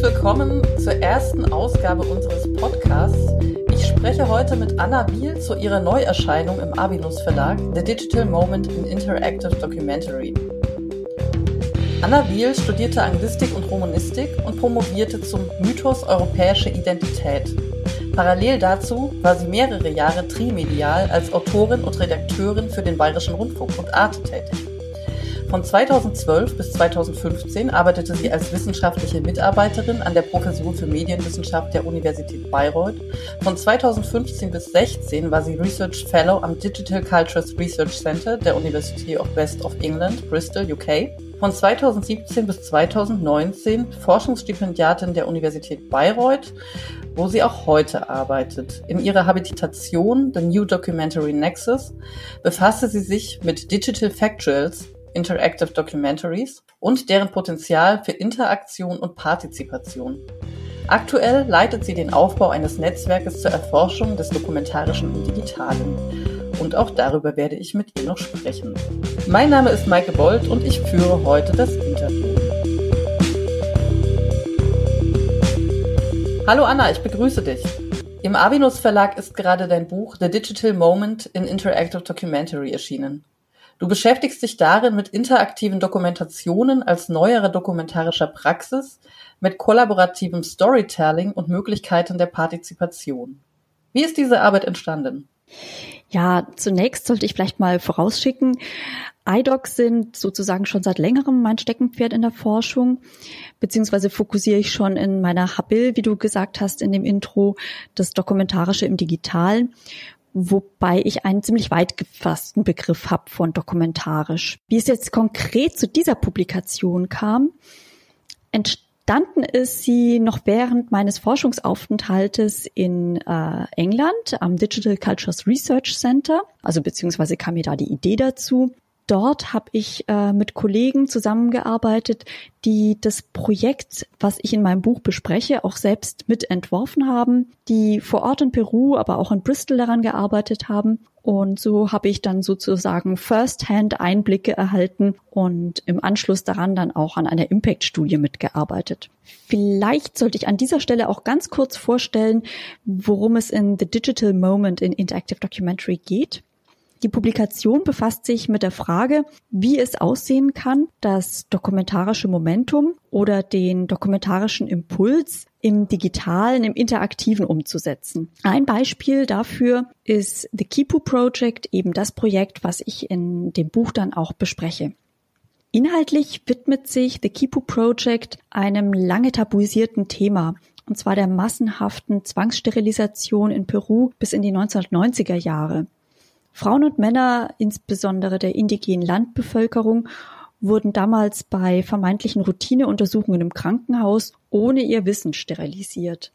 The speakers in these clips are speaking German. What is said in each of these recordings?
Herzlich willkommen zur ersten Ausgabe unseres Podcasts. Ich spreche heute mit Anna Biel zu ihrer Neuerscheinung im Abinus Verlag, The Digital Moment in Interactive Documentary. Anna Biel studierte Anglistik und Romanistik und promovierte zum Mythos europäische Identität. Parallel dazu war sie mehrere Jahre trimedial als Autorin und Redakteurin für den Bayerischen Rundfunk und Arte tätig. Von 2012 bis 2015 arbeitete sie als wissenschaftliche Mitarbeiterin an der Professur für Medienwissenschaft der Universität Bayreuth. Von 2015 bis 2016 war sie Research Fellow am Digital Cultures Research Center der University of West of England, Bristol, UK. Von 2017 bis 2019 Forschungsstipendiatin der Universität Bayreuth, wo sie auch heute arbeitet. In ihrer Habilitation The New Documentary Nexus befasste sie sich mit Digital Factuals, Interactive Documentaries und deren Potenzial für Interaktion und Partizipation. Aktuell leitet sie den Aufbau eines Netzwerkes zur Erforschung des Dokumentarischen und Digitalen. Und auch darüber werde ich mit ihr noch sprechen. Mein Name ist Maike Bold und ich führe heute das Interview. Hallo Anna, ich begrüße dich. Im Abinus Verlag ist gerade dein Buch The Digital Moment in Interactive Documentary erschienen. Du beschäftigst dich darin mit interaktiven Dokumentationen als neuerer dokumentarischer Praxis, mit kollaborativem Storytelling und Möglichkeiten der Partizipation. Wie ist diese Arbeit entstanden? Ja, zunächst sollte ich vielleicht mal vorausschicken, iDocs sind sozusagen schon seit längerem mein Steckenpferd in der Forschung, beziehungsweise fokussiere ich schon in meiner Habil, wie du gesagt hast in dem Intro, das Dokumentarische im Digitalen wobei ich einen ziemlich weit gefassten Begriff habe von dokumentarisch. Wie es jetzt konkret zu dieser Publikation kam, entstanden ist sie noch während meines Forschungsaufenthaltes in äh, England am Digital Cultures Research Center, also beziehungsweise kam mir da die Idee dazu dort habe ich äh, mit Kollegen zusammengearbeitet, die das Projekt, was ich in meinem Buch bespreche, auch selbst mitentworfen haben, die vor Ort in Peru, aber auch in Bristol daran gearbeitet haben. Und so habe ich dann sozusagen First-Hand Einblicke erhalten und im Anschluss daran dann auch an einer Impact-Studie mitgearbeitet. Vielleicht sollte ich an dieser Stelle auch ganz kurz vorstellen, worum es in The Digital Moment in Interactive Documentary geht. Die Publikation befasst sich mit der Frage, wie es aussehen kann, das dokumentarische Momentum oder den dokumentarischen Impuls im digitalen, im interaktiven umzusetzen. Ein Beispiel dafür ist The Kipu Project, eben das Projekt, was ich in dem Buch dann auch bespreche. Inhaltlich widmet sich The Kipu Project einem lange tabuisierten Thema, und zwar der massenhaften Zwangssterilisation in Peru bis in die 1990er Jahre. Frauen und Männer, insbesondere der indigenen Landbevölkerung, wurden damals bei vermeintlichen Routineuntersuchungen im Krankenhaus ohne ihr Wissen sterilisiert.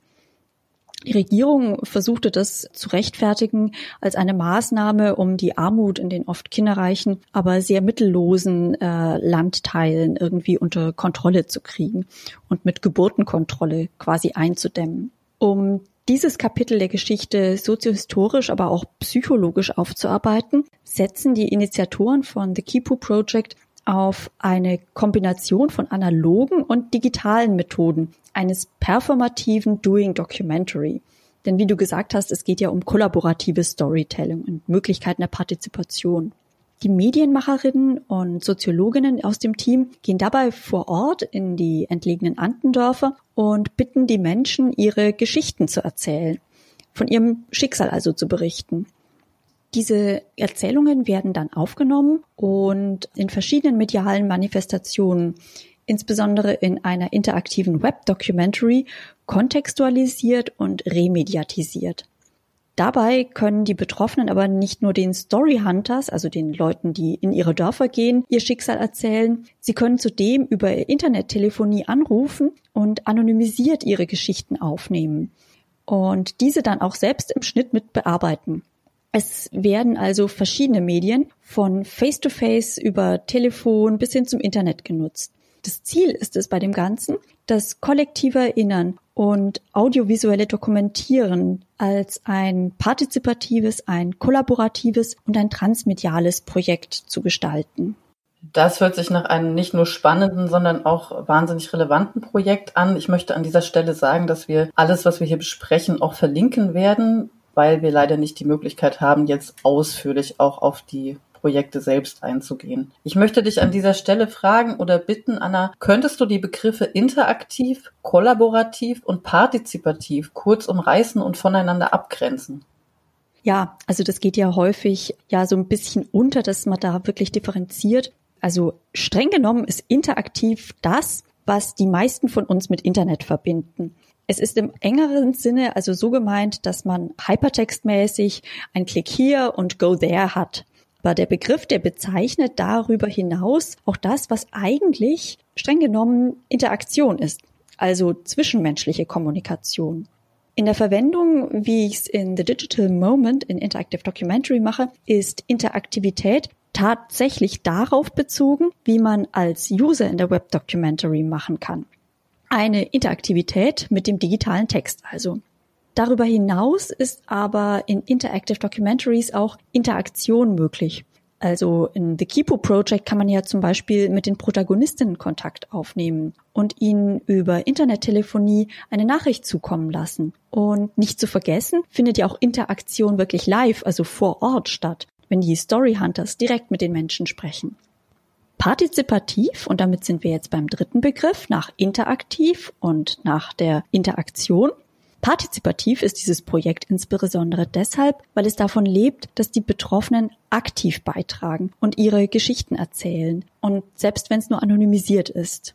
Die Regierung versuchte das zu rechtfertigen als eine Maßnahme, um die Armut in den oft kinderreichen, aber sehr mittellosen äh, Landteilen irgendwie unter Kontrolle zu kriegen und mit Geburtenkontrolle quasi einzudämmen. Um dieses Kapitel der Geschichte soziohistorisch, aber auch psychologisch aufzuarbeiten, setzen die Initiatoren von The Kipu Project auf eine Kombination von analogen und digitalen Methoden eines performativen Doing Documentary. Denn wie du gesagt hast, es geht ja um kollaboratives Storytelling und Möglichkeiten der Partizipation. Die Medienmacherinnen und Soziologinnen aus dem Team gehen dabei vor Ort in die entlegenen Andendörfer und bitten die Menschen, ihre Geschichten zu erzählen, von ihrem Schicksal also zu berichten. Diese Erzählungen werden dann aufgenommen und in verschiedenen medialen Manifestationen, insbesondere in einer interaktiven Web-Documentary, kontextualisiert und remediatisiert. Dabei können die Betroffenen aber nicht nur den Story Hunters, also den Leuten, die in ihre Dörfer gehen, ihr Schicksal erzählen. Sie können zudem über Internettelefonie anrufen und anonymisiert ihre Geschichten aufnehmen und diese dann auch selbst im Schnitt mit bearbeiten. Es werden also verschiedene Medien von Face-to-Face -face über Telefon bis hin zum Internet genutzt. Das Ziel ist es bei dem Ganzen, das kollektive Erinnern und audiovisuelle Dokumentieren als ein partizipatives, ein kollaboratives und ein transmediales Projekt zu gestalten. Das hört sich nach einem nicht nur spannenden, sondern auch wahnsinnig relevanten Projekt an. Ich möchte an dieser Stelle sagen, dass wir alles, was wir hier besprechen, auch verlinken werden, weil wir leider nicht die Möglichkeit haben, jetzt ausführlich auch auf die Projekte selbst einzugehen. Ich möchte dich an dieser Stelle fragen oder bitten, Anna, könntest du die Begriffe interaktiv, kollaborativ und partizipativ kurz umreißen und voneinander abgrenzen? Ja, also das geht ja häufig ja so ein bisschen unter, dass man da wirklich differenziert. Also streng genommen ist interaktiv das, was die meisten von uns mit Internet verbinden. Es ist im engeren Sinne also so gemeint, dass man hypertextmäßig ein Klick hier und go there hat. Aber der Begriff, der bezeichnet darüber hinaus auch das, was eigentlich streng genommen Interaktion ist, also zwischenmenschliche Kommunikation. In der Verwendung, wie ich es in The Digital Moment in Interactive Documentary mache, ist Interaktivität tatsächlich darauf bezogen, wie man als User in der Web Documentary machen kann. Eine Interaktivität mit dem digitalen Text also. Darüber hinaus ist aber in Interactive Documentaries auch Interaktion möglich. Also in The Kipo Project kann man ja zum Beispiel mit den Protagonistinnen Kontakt aufnehmen und ihnen über Internettelefonie eine Nachricht zukommen lassen. Und nicht zu vergessen, findet ja auch Interaktion wirklich live, also vor Ort statt, wenn die Story Hunters direkt mit den Menschen sprechen. Partizipativ, und damit sind wir jetzt beim dritten Begriff, nach interaktiv und nach der Interaktion, Partizipativ ist dieses Projekt insbesondere deshalb, weil es davon lebt, dass die Betroffenen aktiv beitragen und ihre Geschichten erzählen. Und selbst wenn es nur anonymisiert ist.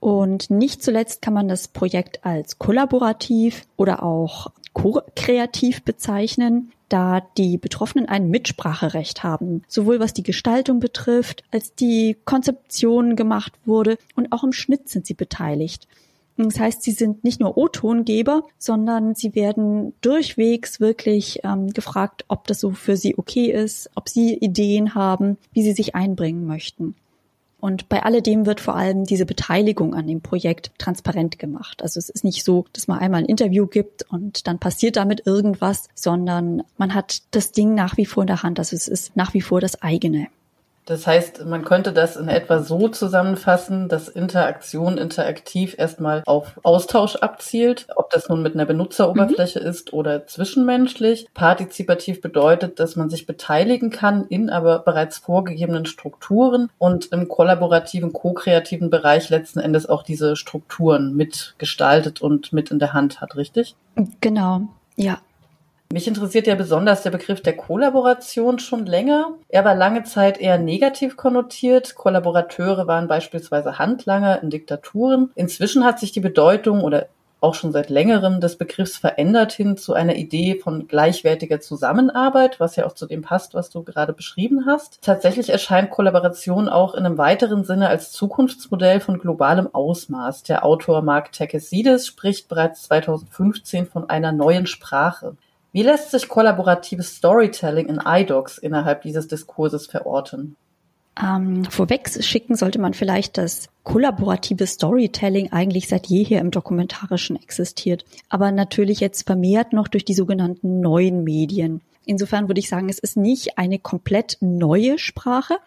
Und nicht zuletzt kann man das Projekt als kollaborativ oder auch ko-kreativ bezeichnen, da die Betroffenen ein Mitspracherecht haben, sowohl was die Gestaltung betrifft, als die Konzeption gemacht wurde und auch im Schnitt sind sie beteiligt. Das heißt, sie sind nicht nur O-Tongeber, sondern sie werden durchwegs wirklich ähm, gefragt, ob das so für sie okay ist, ob sie Ideen haben, wie sie sich einbringen möchten. Und bei alledem wird vor allem diese Beteiligung an dem Projekt transparent gemacht. Also es ist nicht so, dass man einmal ein Interview gibt und dann passiert damit irgendwas, sondern man hat das Ding nach wie vor in der Hand. Also es ist nach wie vor das eigene. Das heißt, man könnte das in etwa so zusammenfassen, dass Interaktion interaktiv erstmal auf Austausch abzielt, ob das nun mit einer Benutzeroberfläche mhm. ist oder zwischenmenschlich. Partizipativ bedeutet, dass man sich beteiligen kann in aber bereits vorgegebenen Strukturen und im kollaborativen, ko-kreativen Bereich letzten Endes auch diese Strukturen mitgestaltet und mit in der Hand hat, richtig? Genau, ja. Mich interessiert ja besonders der Begriff der Kollaboration schon länger. Er war lange Zeit eher negativ konnotiert. Kollaborateure waren beispielsweise Handlanger in Diktaturen. Inzwischen hat sich die Bedeutung oder auch schon seit längerem des Begriffs verändert hin zu einer Idee von gleichwertiger Zusammenarbeit, was ja auch zu dem passt, was du gerade beschrieben hast. Tatsächlich erscheint Kollaboration auch in einem weiteren Sinne als Zukunftsmodell von globalem Ausmaß. Der Autor Mark Tekesides spricht bereits 2015 von einer neuen Sprache. Wie lässt sich kollaboratives Storytelling in iDocs innerhalb dieses Diskurses verorten? Ähm, vorweg schicken sollte man vielleicht, dass kollaborative Storytelling eigentlich seit jeher im Dokumentarischen existiert, aber natürlich jetzt vermehrt noch durch die sogenannten neuen Medien. Insofern würde ich sagen, es ist nicht eine komplett neue Sprache,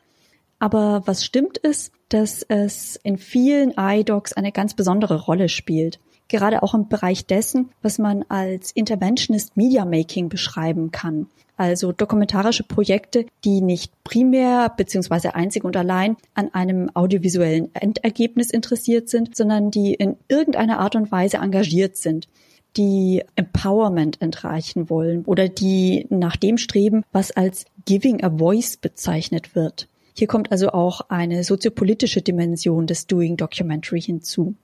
aber was stimmt ist, dass es in vielen iDocs eine ganz besondere Rolle spielt gerade auch im Bereich dessen, was man als Interventionist Media Making beschreiben kann. Also dokumentarische Projekte, die nicht primär beziehungsweise einzig und allein an einem audiovisuellen Endergebnis interessiert sind, sondern die in irgendeiner Art und Weise engagiert sind die Empowerment entreichen wollen oder die nach dem streben, was als Giving a Voice bezeichnet wird. Hier kommt also auch eine soziopolitische Dimension des Doing Documentary hinzu.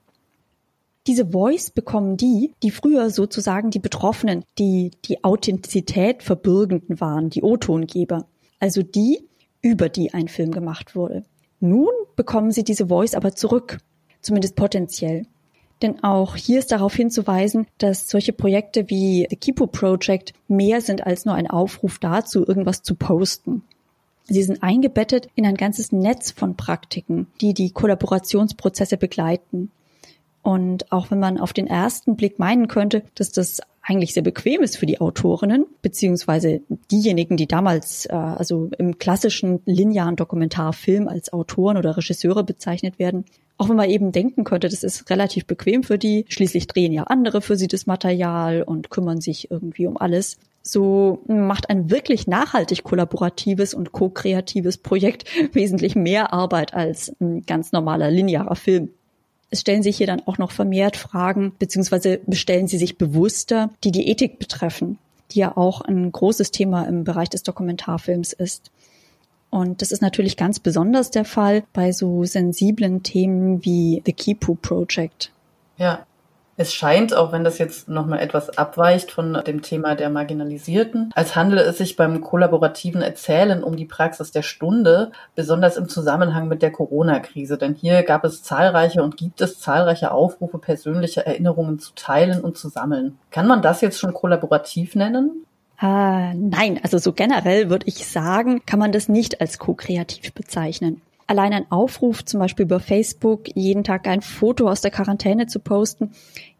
Diese Voice bekommen die, die früher sozusagen die Betroffenen, die die Authentizität verbürgenden waren, die O-Tongeber. Also die, über die ein Film gemacht wurde. Nun bekommen sie diese Voice aber zurück, zumindest potenziell. Denn auch hier ist darauf hinzuweisen, dass solche Projekte wie The Kipo Project mehr sind als nur ein Aufruf dazu, irgendwas zu posten. Sie sind eingebettet in ein ganzes Netz von Praktiken, die die Kollaborationsprozesse begleiten. Und auch wenn man auf den ersten Blick meinen könnte, dass das eigentlich sehr bequem ist für die Autorinnen, beziehungsweise diejenigen, die damals äh, also im klassischen linearen Dokumentarfilm als Autoren oder Regisseure bezeichnet werden. Auch wenn man eben denken könnte, das ist relativ bequem für die. Schließlich drehen ja andere für sie das Material und kümmern sich irgendwie um alles. So macht ein wirklich nachhaltig kollaboratives und ko-kreatives Projekt wesentlich mehr Arbeit als ein ganz normaler linearer Film. Es stellen sich hier dann auch noch vermehrt Fragen, beziehungsweise bestellen sie sich bewusster, die die Ethik betreffen, die ja auch ein großes Thema im Bereich des Dokumentarfilms ist. Und das ist natürlich ganz besonders der Fall bei so sensiblen Themen wie The Kipu Project. Ja, es scheint, auch wenn das jetzt nochmal etwas abweicht von dem Thema der Marginalisierten, als handele es sich beim kollaborativen Erzählen um die Praxis der Stunde, besonders im Zusammenhang mit der Corona-Krise. Denn hier gab es zahlreiche und gibt es zahlreiche Aufrufe, persönliche Erinnerungen zu teilen und zu sammeln. Kann man das jetzt schon kollaborativ nennen? Äh, nein, also so generell würde ich sagen, kann man das nicht als ko-kreativ bezeichnen. Allein ein Aufruf, zum Beispiel über Facebook, jeden Tag ein Foto aus der Quarantäne zu posten,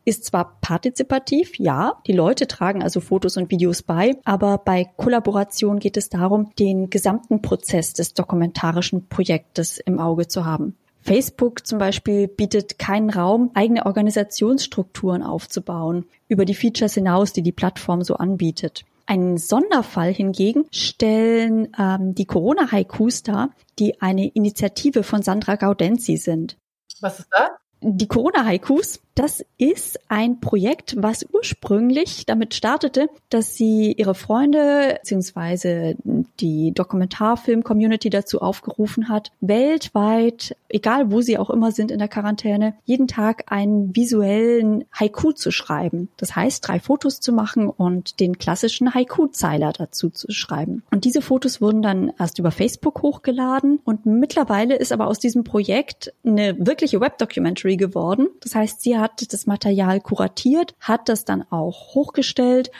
ist zwar partizipativ, ja, die Leute tragen also Fotos und Videos bei, aber bei Kollaboration geht es darum, den gesamten Prozess des dokumentarischen Projektes im Auge zu haben. Facebook zum Beispiel bietet keinen Raum, eigene Organisationsstrukturen aufzubauen, über die Features hinaus, die die Plattform so anbietet. Einen Sonderfall hingegen stellen ähm, die Corona-Haikus dar, die eine Initiative von Sandra Gaudenzi sind. Was ist das? Die Corona-Haikus, das ist ein Projekt, was ursprünglich damit startete, dass sie ihre Freunde bzw. die Dokumentarfilm-Community dazu aufgerufen hat, weltweit, egal wo sie auch immer sind in der Quarantäne, jeden Tag einen visuellen Haiku zu schreiben. Das heißt, drei Fotos zu machen und den klassischen Haiku-Zeiler dazu zu schreiben. Und diese Fotos wurden dann erst über Facebook hochgeladen und mittlerweile ist aber aus diesem Projekt eine wirkliche Web-Documentary geworden. Das heißt, sie hat das Material kuratiert, hat das dann auch hochgestellt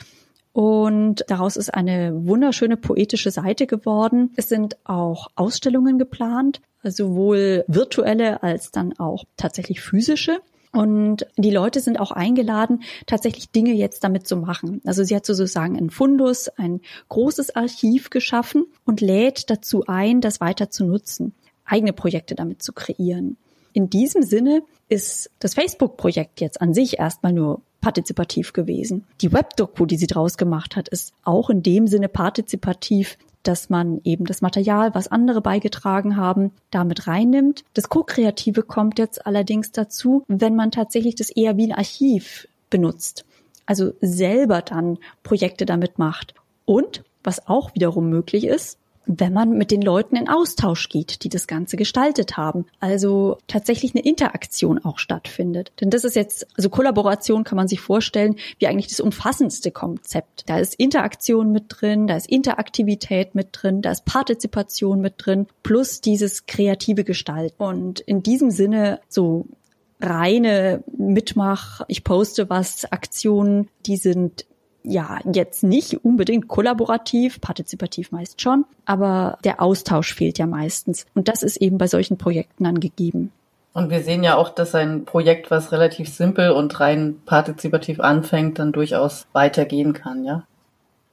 und daraus ist eine wunderschöne poetische Seite geworden. Es sind auch Ausstellungen geplant, sowohl virtuelle als dann auch tatsächlich physische. Und die Leute sind auch eingeladen, tatsächlich Dinge jetzt damit zu machen. Also sie hat sozusagen einen Fundus, ein großes Archiv geschaffen und lädt dazu ein, das weiter zu nutzen, eigene Projekte damit zu kreieren. In diesem Sinne ist das Facebook-Projekt jetzt an sich erstmal nur partizipativ gewesen. Die Webdoku, die sie draus gemacht hat, ist auch in dem Sinne partizipativ, dass man eben das Material, was andere beigetragen haben, damit reinnimmt. Das Co-Kreative kommt jetzt allerdings dazu, wenn man tatsächlich das eher wie ein Archiv benutzt. Also selber dann Projekte damit macht. Und was auch wiederum möglich ist, wenn man mit den Leuten in Austausch geht, die das Ganze gestaltet haben. Also tatsächlich eine Interaktion auch stattfindet. Denn das ist jetzt, also Kollaboration kann man sich vorstellen, wie eigentlich das umfassendste Konzept. Da ist Interaktion mit drin, da ist Interaktivität mit drin, da ist Partizipation mit drin, plus dieses kreative Gestalt. Und in diesem Sinne so reine Mitmach, ich poste was, Aktionen, die sind ja, jetzt nicht unbedingt kollaborativ, partizipativ meist schon, aber der Austausch fehlt ja meistens. Und das ist eben bei solchen Projekten angegeben. Und wir sehen ja auch, dass ein Projekt, was relativ simpel und rein partizipativ anfängt, dann durchaus weitergehen kann, ja?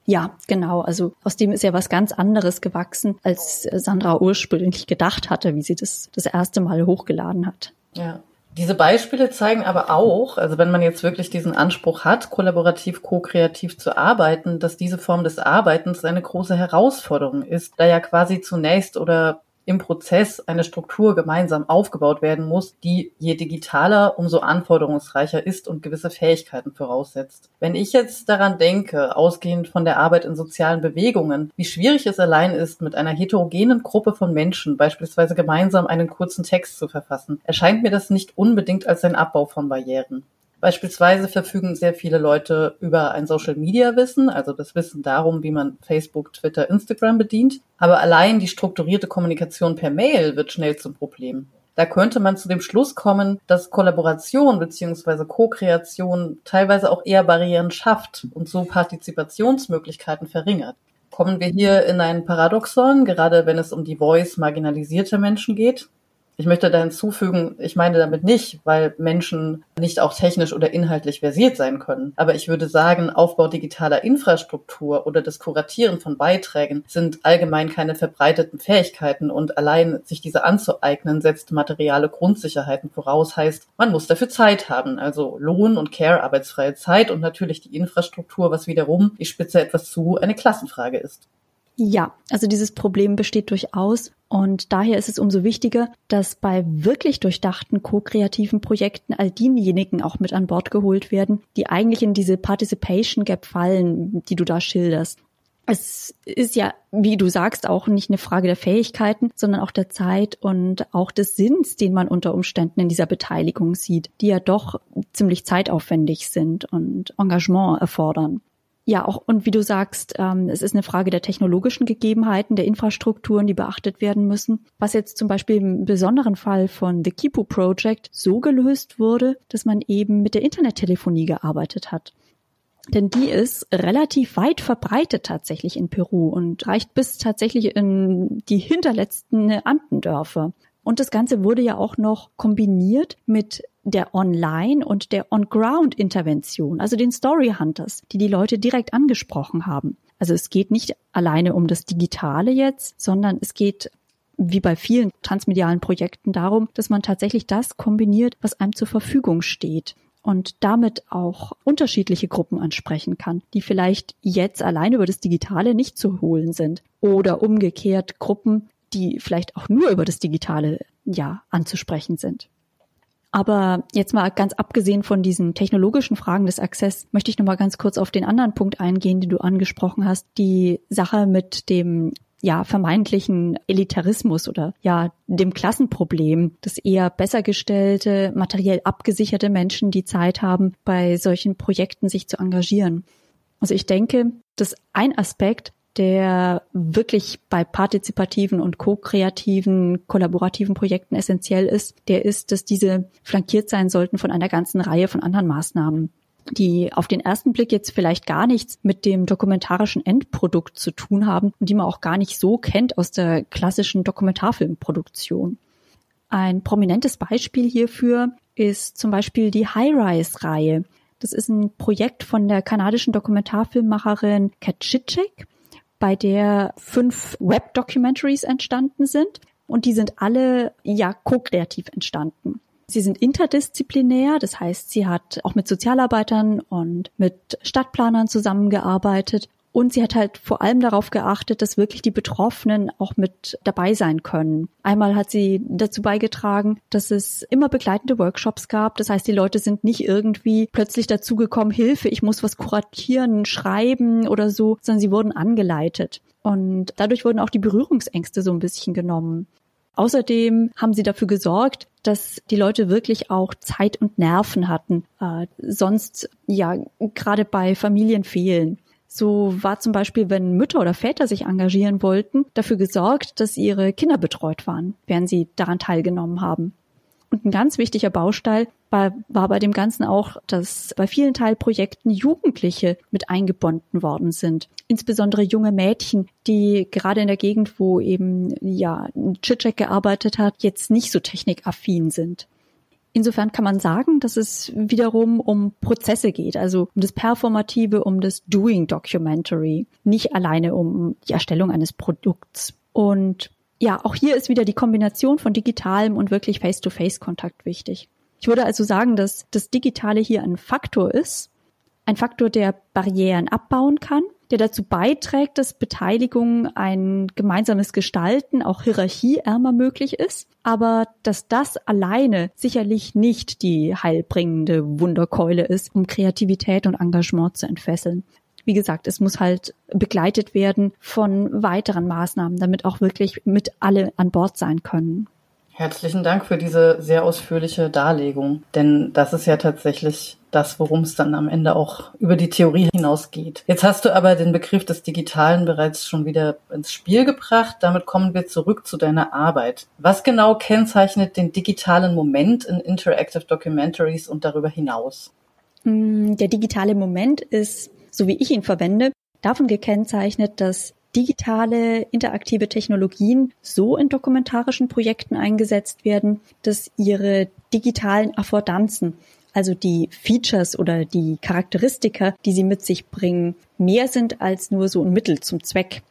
Ja, genau. Also aus dem ist ja was ganz anderes gewachsen, als Sandra ursprünglich gedacht hatte, wie sie das das erste Mal hochgeladen hat. Ja. Diese Beispiele zeigen aber auch, also wenn man jetzt wirklich diesen Anspruch hat, kollaborativ, ko-kreativ zu arbeiten, dass diese Form des Arbeitens eine große Herausforderung ist, da ja quasi zunächst oder im Prozess eine Struktur gemeinsam aufgebaut werden muss, die je digitaler, umso anforderungsreicher ist und gewisse Fähigkeiten voraussetzt. Wenn ich jetzt daran denke, ausgehend von der Arbeit in sozialen Bewegungen, wie schwierig es allein ist, mit einer heterogenen Gruppe von Menschen beispielsweise gemeinsam einen kurzen Text zu verfassen, erscheint mir das nicht unbedingt als ein Abbau von Barrieren. Beispielsweise verfügen sehr viele Leute über ein Social-Media-Wissen, also das Wissen darum, wie man Facebook, Twitter, Instagram bedient. Aber allein die strukturierte Kommunikation per Mail wird schnell zum Problem. Da könnte man zu dem Schluss kommen, dass Kollaboration bzw. Co-Kreation teilweise auch eher Barrieren schafft und so Partizipationsmöglichkeiten verringert. Kommen wir hier in ein Paradoxon, gerade wenn es um die Voice marginalisierter Menschen geht? Ich möchte da hinzufügen, ich meine damit nicht, weil Menschen nicht auch technisch oder inhaltlich versiert sein können. Aber ich würde sagen, Aufbau digitaler Infrastruktur oder das Kuratieren von Beiträgen sind allgemein keine verbreiteten Fähigkeiten und allein sich diese anzueignen setzt materiale Grundsicherheiten voraus, heißt, man muss dafür Zeit haben, also Lohn und Care, arbeitsfreie Zeit und natürlich die Infrastruktur, was wiederum, ich spitze etwas zu, eine Klassenfrage ist. Ja, also dieses Problem besteht durchaus und daher ist es umso wichtiger, dass bei wirklich durchdachten ko-kreativen Projekten all diejenigen auch mit an Bord geholt werden, die eigentlich in diese Participation Gap fallen, die du da schilderst. Es ist ja, wie du sagst, auch nicht eine Frage der Fähigkeiten, sondern auch der Zeit und auch des Sinns, den man unter Umständen in dieser Beteiligung sieht, die ja doch ziemlich zeitaufwendig sind und Engagement erfordern. Ja, auch und wie du sagst, ähm, es ist eine Frage der technologischen Gegebenheiten, der Infrastrukturen, die beachtet werden müssen. Was jetzt zum Beispiel im besonderen Fall von The Kipu Project so gelöst wurde, dass man eben mit der Internettelefonie gearbeitet hat. Denn die ist relativ weit verbreitet tatsächlich in Peru und reicht bis tatsächlich in die hinterletzten Andendörfer. Und das Ganze wurde ja auch noch kombiniert mit der Online- und der On-Ground-Intervention, also den Story Hunters, die die Leute direkt angesprochen haben. Also es geht nicht alleine um das Digitale jetzt, sondern es geht wie bei vielen transmedialen Projekten darum, dass man tatsächlich das kombiniert, was einem zur Verfügung steht und damit auch unterschiedliche Gruppen ansprechen kann, die vielleicht jetzt alleine über das Digitale nicht zu holen sind oder umgekehrt Gruppen, die vielleicht auch nur über das Digitale ja anzusprechen sind. Aber jetzt mal ganz abgesehen von diesen technologischen Fragen des Access, möchte ich noch mal ganz kurz auf den anderen Punkt eingehen, den du angesprochen hast, die Sache mit dem ja, vermeintlichen Elitarismus oder ja, dem Klassenproblem, dass eher besser gestellte, materiell abgesicherte Menschen die Zeit haben, bei solchen Projekten sich zu engagieren. Also ich denke, dass ein Aspekt, der wirklich bei partizipativen und ko-kreativen, kollaborativen Projekten essentiell ist, der ist, dass diese flankiert sein sollten von einer ganzen Reihe von anderen Maßnahmen die auf den ersten Blick jetzt vielleicht gar nichts mit dem dokumentarischen Endprodukt zu tun haben und die man auch gar nicht so kennt aus der klassischen Dokumentarfilmproduktion. Ein prominentes Beispiel hierfür ist zum Beispiel die High-Rise-Reihe. Das ist ein Projekt von der kanadischen Dokumentarfilmmacherin Kat Chichek bei der fünf Web-Documentaries entstanden sind. Und die sind alle ja ko-kreativ entstanden. Sie sind interdisziplinär, das heißt, sie hat auch mit Sozialarbeitern und mit Stadtplanern zusammengearbeitet und sie hat halt vor allem darauf geachtet, dass wirklich die Betroffenen auch mit dabei sein können. Einmal hat sie dazu beigetragen, dass es immer begleitende Workshops gab. Das heißt, die Leute sind nicht irgendwie plötzlich dazugekommen, Hilfe, ich muss was kuratieren, schreiben oder so, sondern sie wurden angeleitet. Und dadurch wurden auch die Berührungsängste so ein bisschen genommen. Außerdem haben sie dafür gesorgt, dass die Leute wirklich auch Zeit und Nerven hatten, äh, sonst ja gerade bei Familien fehlen. So war zum Beispiel, wenn Mütter oder Väter sich engagieren wollten, dafür gesorgt, dass ihre Kinder betreut waren, während sie daran teilgenommen haben. Und ein ganz wichtiger Baustein war, war bei dem Ganzen auch, dass bei vielen Teilprojekten Jugendliche mit eingebunden worden sind. Insbesondere junge Mädchen, die gerade in der Gegend, wo eben ja Chitchek gearbeitet hat, jetzt nicht so technikaffin sind. Insofern kann man sagen, dass es wiederum um Prozesse geht, also um das Performative, um das Doing Documentary, nicht alleine um die Erstellung eines Produkts. Und ja, auch hier ist wieder die Kombination von digitalem und wirklich Face-to-Face-Kontakt wichtig. Ich würde also sagen, dass das Digitale hier ein Faktor ist, ein Faktor, der Barrieren abbauen kann, der dazu beiträgt, dass Beteiligung ein gemeinsames Gestalten auch hierarchieärmer möglich ist, aber dass das alleine sicherlich nicht die heilbringende Wunderkeule ist, um Kreativität und Engagement zu entfesseln. Wie gesagt, es muss halt begleitet werden von weiteren Maßnahmen, damit auch wirklich mit alle an Bord sein können. Herzlichen Dank für diese sehr ausführliche Darlegung, denn das ist ja tatsächlich das, worum es dann am Ende auch über die Theorie hinausgeht. Jetzt hast du aber den Begriff des Digitalen bereits schon wieder ins Spiel gebracht. Damit kommen wir zurück zu deiner Arbeit. Was genau kennzeichnet den digitalen Moment in Interactive Documentaries und darüber hinaus? Mm, der digitale Moment ist, so wie ich ihn verwende, davon gekennzeichnet, dass digitale, interaktive Technologien so in dokumentarischen Projekten eingesetzt werden, dass ihre digitalen Affordanzen, also die Features oder die Charakteristika, die sie mit sich bringen, mehr sind als nur so ein Mittel zum Zweck.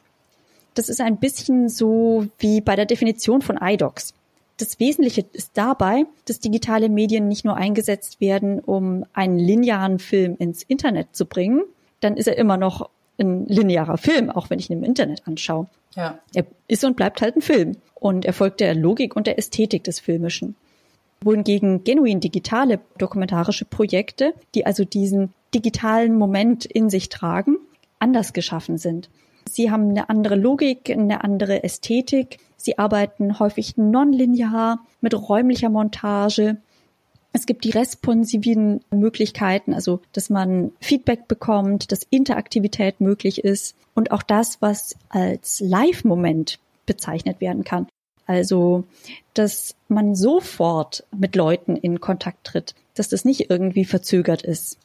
Das ist ein bisschen so wie bei der Definition von iDocs. Das Wesentliche ist dabei, dass digitale Medien nicht nur eingesetzt werden, um einen linearen Film ins Internet zu bringen, dann ist er immer noch ein linearer Film, auch wenn ich ihn im Internet anschaue. Ja. Er ist und bleibt halt ein Film. Und er folgt der Logik und der Ästhetik des Filmischen. Wohingegen genuin digitale dokumentarische Projekte, die also diesen digitalen Moment in sich tragen, anders geschaffen sind. Sie haben eine andere Logik, eine andere Ästhetik. Sie arbeiten häufig nonlinear mit räumlicher Montage. Es gibt die responsiven Möglichkeiten, also dass man Feedback bekommt, dass Interaktivität möglich ist und auch das, was als Live-Moment bezeichnet werden kann. Also, dass man sofort mit Leuten in Kontakt tritt, dass das nicht irgendwie verzögert ist.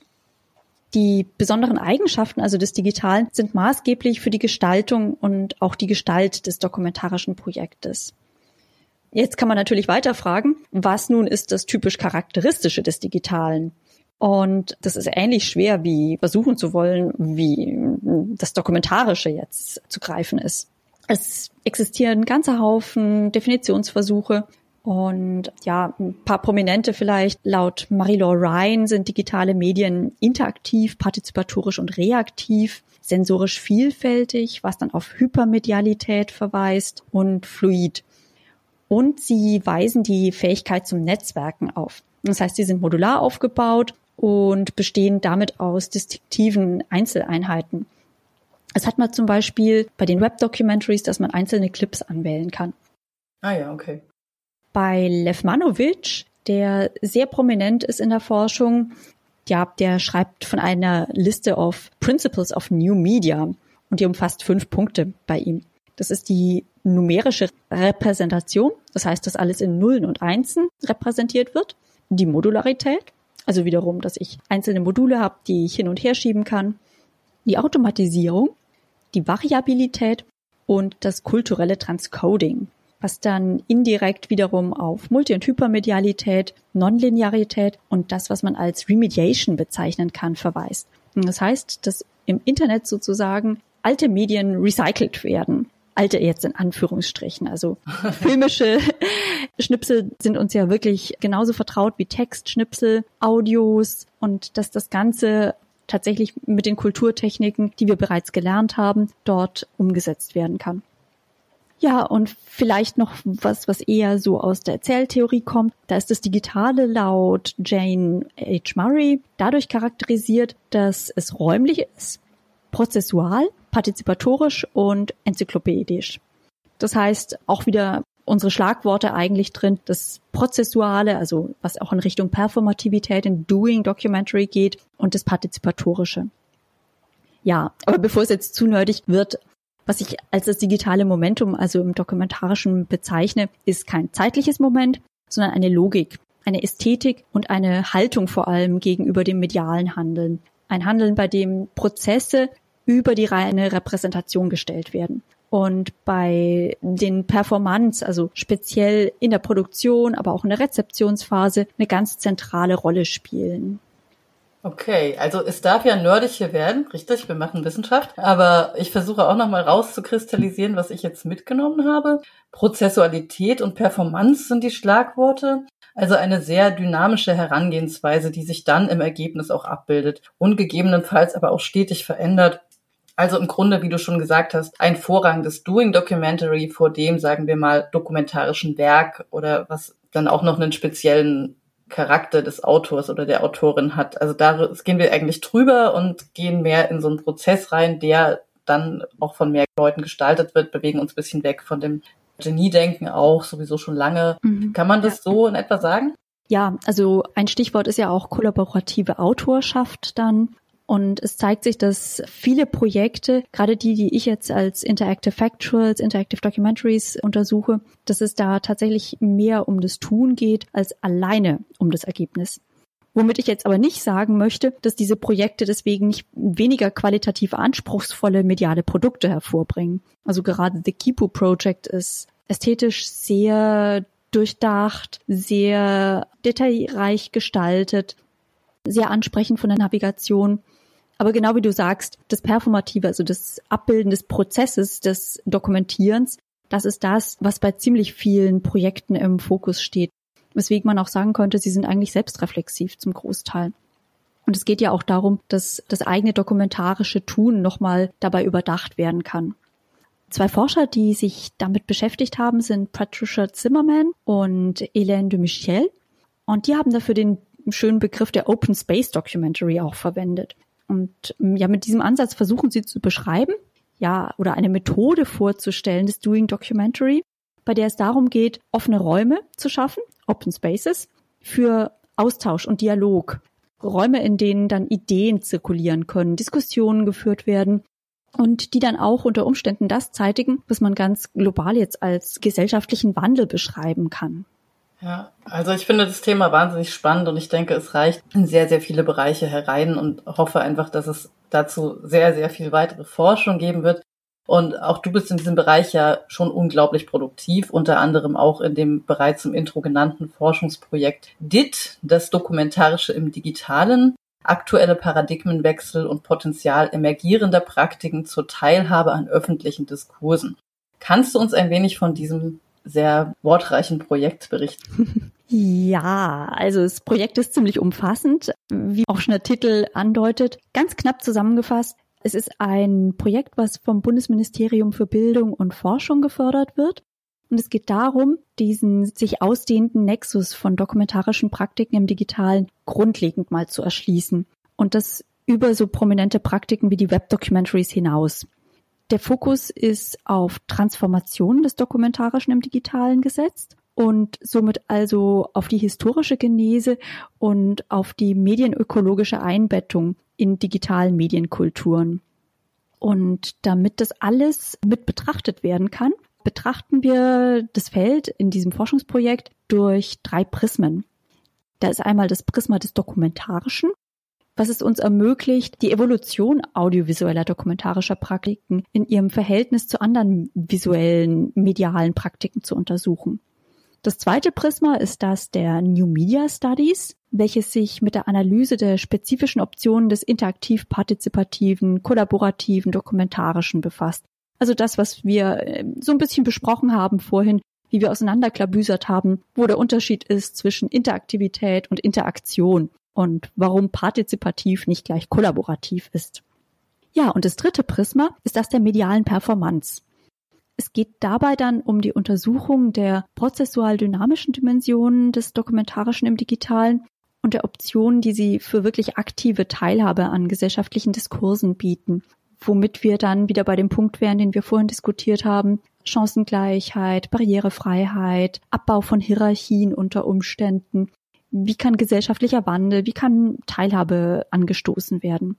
Die besonderen Eigenschaften also des Digitalen sind maßgeblich für die Gestaltung und auch die Gestalt des dokumentarischen Projektes. Jetzt kann man natürlich weiter fragen, was nun ist das typisch Charakteristische des Digitalen? Und das ist ähnlich schwer, wie versuchen zu wollen, wie das Dokumentarische jetzt zu greifen ist. Es existieren ganze Haufen Definitionsversuche und ja, ein paar Prominente vielleicht. Laut Marie-Laure Ryan sind digitale Medien interaktiv, partizipatorisch und reaktiv, sensorisch vielfältig, was dann auf Hypermedialität verweist und fluid. Und sie weisen die Fähigkeit zum Netzwerken auf. Das heißt, sie sind modular aufgebaut und bestehen damit aus distinktiven Einzeleinheiten. Es hat man zum Beispiel bei den Web-Documentaries, dass man einzelne Clips anwählen kann. Ah ja, okay. Bei Levmanovic, der sehr prominent ist in der Forschung, ja, der schreibt von einer Liste of Principles of New Media und die umfasst fünf Punkte bei ihm. Das ist die numerische Repräsentation, das heißt, dass alles in Nullen und Einsen repräsentiert wird. Die Modularität, also wiederum, dass ich einzelne Module habe, die ich hin und her schieben kann. Die Automatisierung, die Variabilität und das kulturelle Transcoding was dann indirekt wiederum auf Multi- und Hypermedialität, Nonlinearität und das, was man als Remediation bezeichnen kann, verweist. Das heißt, dass im Internet sozusagen alte Medien recycelt werden. Alte jetzt in Anführungsstrichen. Also filmische Schnipsel sind uns ja wirklich genauso vertraut wie Textschnipsel, Audios und dass das Ganze tatsächlich mit den Kulturtechniken, die wir bereits gelernt haben, dort umgesetzt werden kann. Ja, und vielleicht noch was, was eher so aus der Erzähltheorie kommt. Da ist das Digitale laut Jane H. Murray dadurch charakterisiert, dass es räumlich ist, prozessual, partizipatorisch und enzyklopädisch. Das heißt, auch wieder unsere Schlagworte eigentlich drin, das Prozessuale, also was auch in Richtung Performativität in Doing Documentary geht und das Partizipatorische. Ja, aber bevor es jetzt zu nerdig wird, was ich als das digitale Momentum, also im dokumentarischen bezeichne, ist kein zeitliches Moment, sondern eine Logik, eine Ästhetik und eine Haltung vor allem gegenüber dem medialen Handeln. Ein Handeln, bei dem Prozesse über die reine Repräsentation gestellt werden. Und bei den Performance, also speziell in der Produktion, aber auch in der Rezeptionsphase, eine ganz zentrale Rolle spielen. Okay, also es darf ja nerdig hier werden, richtig, wir machen Wissenschaft, aber ich versuche auch nochmal rauszukristallisieren, was ich jetzt mitgenommen habe. Prozessualität und Performance sind die Schlagworte. Also eine sehr dynamische Herangehensweise, die sich dann im Ergebnis auch abbildet und gegebenenfalls aber auch stetig verändert. Also im Grunde, wie du schon gesagt hast, ein Vorrang des Doing Documentary vor dem, sagen wir mal, dokumentarischen Werk oder was dann auch noch einen speziellen Charakter des Autors oder der Autorin hat. Also da gehen wir eigentlich drüber und gehen mehr in so einen Prozess rein, der dann auch von mehr Leuten gestaltet wird, bewegen uns ein bisschen weg von dem Geniedenken auch sowieso schon lange. Mhm. Kann man das so in etwa sagen? Ja, also ein Stichwort ist ja auch kollaborative Autorschaft dann. Und es zeigt sich, dass viele Projekte, gerade die, die ich jetzt als Interactive Factuals, Interactive Documentaries untersuche, dass es da tatsächlich mehr um das Tun geht als alleine um das Ergebnis. Womit ich jetzt aber nicht sagen möchte, dass diese Projekte deswegen nicht weniger qualitativ anspruchsvolle mediale Produkte hervorbringen. Also gerade The Kipu Project ist ästhetisch sehr durchdacht, sehr detailreich gestaltet, sehr ansprechend von der Navigation. Aber genau wie du sagst, das Performative, also das Abbilden des Prozesses des Dokumentierens, das ist das, was bei ziemlich vielen Projekten im Fokus steht. Weswegen man auch sagen könnte, sie sind eigentlich selbstreflexiv zum Großteil. Und es geht ja auch darum, dass das eigene dokumentarische Tun nochmal dabei überdacht werden kann. Zwei Forscher, die sich damit beschäftigt haben, sind Patricia Zimmerman und Hélène de Michel. Und die haben dafür den schönen Begriff der Open Space Documentary auch verwendet. Und ja, mit diesem Ansatz versuchen sie zu beschreiben, ja, oder eine Methode vorzustellen des Doing Documentary, bei der es darum geht, offene Räume zu schaffen, Open Spaces, für Austausch und Dialog. Räume, in denen dann Ideen zirkulieren können, Diskussionen geführt werden und die dann auch unter Umständen das zeitigen, was man ganz global jetzt als gesellschaftlichen Wandel beschreiben kann. Ja, also ich finde das Thema wahnsinnig spannend und ich denke, es reicht in sehr, sehr viele Bereiche herein und hoffe einfach, dass es dazu sehr, sehr viel weitere Forschung geben wird. Und auch du bist in diesem Bereich ja schon unglaublich produktiv, unter anderem auch in dem bereits im Intro genannten Forschungsprojekt DIT, das Dokumentarische im Digitalen, aktuelle Paradigmenwechsel und Potenzial emergierender Praktiken zur Teilhabe an öffentlichen Diskursen. Kannst du uns ein wenig von diesem sehr wortreichen Projekt berichten? Ja, also das Projekt ist ziemlich umfassend, wie auch schon der Titel andeutet. Ganz knapp zusammengefasst, es ist ein Projekt, was vom Bundesministerium für Bildung und Forschung gefördert wird. Und es geht darum, diesen sich ausdehnenden Nexus von dokumentarischen Praktiken im Digitalen grundlegend mal zu erschließen. Und das über so prominente Praktiken wie die Web-Documentaries hinaus. Der Fokus ist auf Transformation des Dokumentarischen im Digitalen gesetzt und somit also auf die historische Genese und auf die medienökologische Einbettung in digitalen Medienkulturen. Und damit das alles mit betrachtet werden kann, betrachten wir das Feld in diesem Forschungsprojekt durch drei Prismen. Da ist einmal das Prisma des Dokumentarischen, was es uns ermöglicht, die Evolution audiovisueller dokumentarischer Praktiken in ihrem Verhältnis zu anderen visuellen medialen Praktiken zu untersuchen. Das zweite Prisma ist das der New Media Studies, welches sich mit der Analyse der spezifischen Optionen des interaktiv-partizipativen, kollaborativen, dokumentarischen befasst. Also das, was wir äh, so ein bisschen besprochen haben vorhin, wie wir auseinanderklabüsert haben, wo der Unterschied ist zwischen Interaktivität und Interaktion und warum partizipativ nicht gleich kollaborativ ist. Ja, und das dritte Prisma ist das der medialen Performance. Es geht dabei dann um die Untersuchung der prozessual dynamischen Dimensionen des Dokumentarischen im Digitalen und der Optionen, die sie für wirklich aktive Teilhabe an gesellschaftlichen Diskursen bieten, womit wir dann wieder bei dem Punkt wären, den wir vorhin diskutiert haben, Chancengleichheit, Barrierefreiheit, Abbau von Hierarchien unter Umständen. Wie kann gesellschaftlicher Wandel, wie kann Teilhabe angestoßen werden?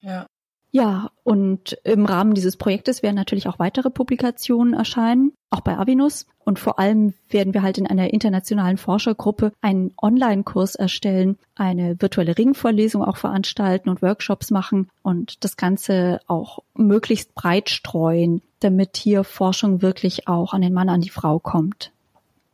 Ja. Ja, und im Rahmen dieses Projektes werden natürlich auch weitere Publikationen erscheinen, auch bei Avinus. Und vor allem werden wir halt in einer internationalen Forschergruppe einen Online-Kurs erstellen, eine virtuelle Ringvorlesung auch veranstalten und Workshops machen und das Ganze auch möglichst breit streuen, damit hier Forschung wirklich auch an den Mann, an die Frau kommt.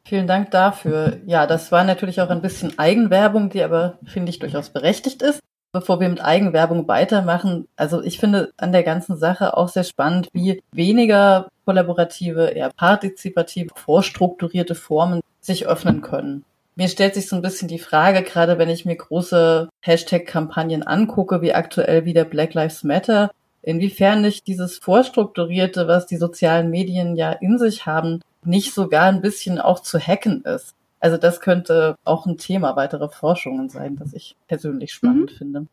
Vielen Dank dafür. Ja, das war natürlich auch ein bisschen Eigenwerbung, die aber, finde ich, durchaus berechtigt ist bevor wir mit Eigenwerbung weitermachen, also ich finde an der ganzen Sache auch sehr spannend, wie weniger kollaborative, eher partizipative, vorstrukturierte Formen sich öffnen können. Mir stellt sich so ein bisschen die Frage, gerade wenn ich mir große Hashtag-Kampagnen angucke, wie aktuell wieder Black Lives Matter, inwiefern nicht dieses Vorstrukturierte, was die sozialen Medien ja in sich haben, nicht sogar ein bisschen auch zu hacken ist. Also das könnte auch ein Thema weitere Forschungen sein, das ich persönlich spannend mhm. finde.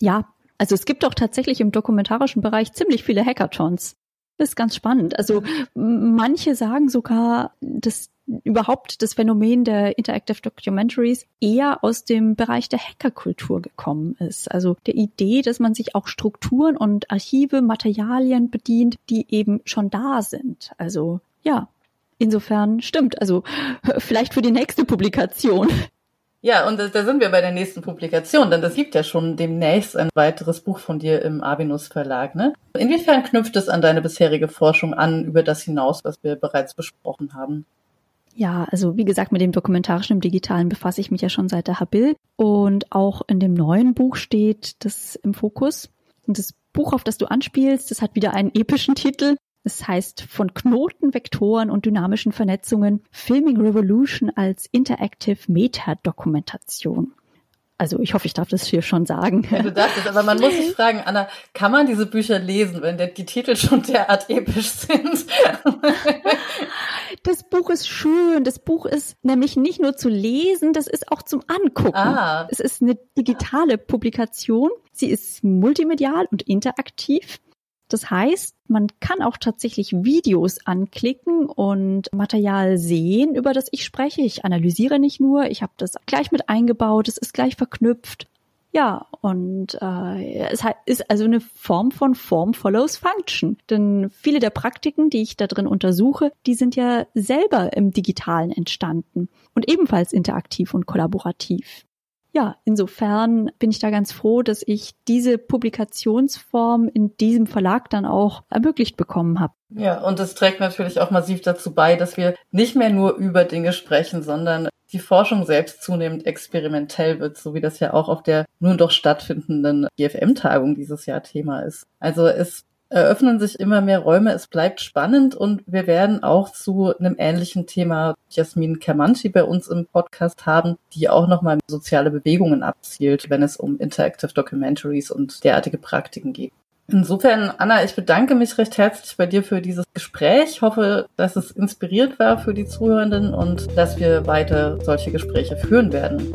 Ja, also es gibt auch tatsächlich im dokumentarischen Bereich ziemlich viele Hackathons. Das ist ganz spannend. Also manche sagen sogar, dass überhaupt das Phänomen der Interactive Documentaries eher aus dem Bereich der Hackerkultur gekommen ist. Also der Idee, dass man sich auch Strukturen und Archive, Materialien bedient, die eben schon da sind. Also ja, Insofern stimmt. Also vielleicht für die nächste Publikation. Ja, und da sind wir bei der nächsten Publikation, denn es gibt ja schon demnächst ein weiteres Buch von dir im Abinus Verlag. Ne? Inwiefern knüpft es an deine bisherige Forschung an, über das hinaus, was wir bereits besprochen haben? Ja, also wie gesagt, mit dem Dokumentarischen im Digitalen befasse ich mich ja schon seit der Habil. Und auch in dem neuen Buch steht das im Fokus. Und das Buch, auf das du anspielst, das hat wieder einen epischen Titel. Es heißt von Knoten, Vektoren und dynamischen Vernetzungen Filming Revolution als Interactive Metadokumentation. Also ich hoffe, ich darf das hier schon sagen. Ja, du darfst es, aber man muss sich fragen, Anna, kann man diese Bücher lesen, wenn die Titel schon derart episch sind? Das Buch ist schön. Das Buch ist nämlich nicht nur zu lesen, das ist auch zum Angucken. Ah. Es ist eine digitale Publikation. Sie ist multimedial und interaktiv. Das heißt, man kann auch tatsächlich Videos anklicken und Material sehen, über das ich spreche. Ich analysiere nicht nur, ich habe das gleich mit eingebaut, es ist gleich verknüpft. Ja, und äh, es ist also eine Form von Form follows Function. Denn viele der Praktiken, die ich da drin untersuche, die sind ja selber im Digitalen entstanden und ebenfalls interaktiv und kollaborativ ja, insofern bin ich da ganz froh, dass ich diese Publikationsform in diesem Verlag dann auch ermöglicht bekommen habe. Ja, und es trägt natürlich auch massiv dazu bei, dass wir nicht mehr nur über Dinge sprechen, sondern die Forschung selbst zunehmend experimentell wird, so wie das ja auch auf der nun doch stattfindenden GFM-Tagung dieses Jahr Thema ist. Also es eröffnen sich immer mehr Räume, es bleibt spannend und wir werden auch zu einem ähnlichen Thema Jasmin Kermanci bei uns im Podcast haben, die auch nochmal soziale Bewegungen abzielt, wenn es um Interactive Documentaries und derartige Praktiken geht. Insofern, Anna, ich bedanke mich recht herzlich bei dir für dieses Gespräch. Hoffe, dass es inspiriert war für die Zuhörenden und dass wir weiter solche Gespräche führen werden.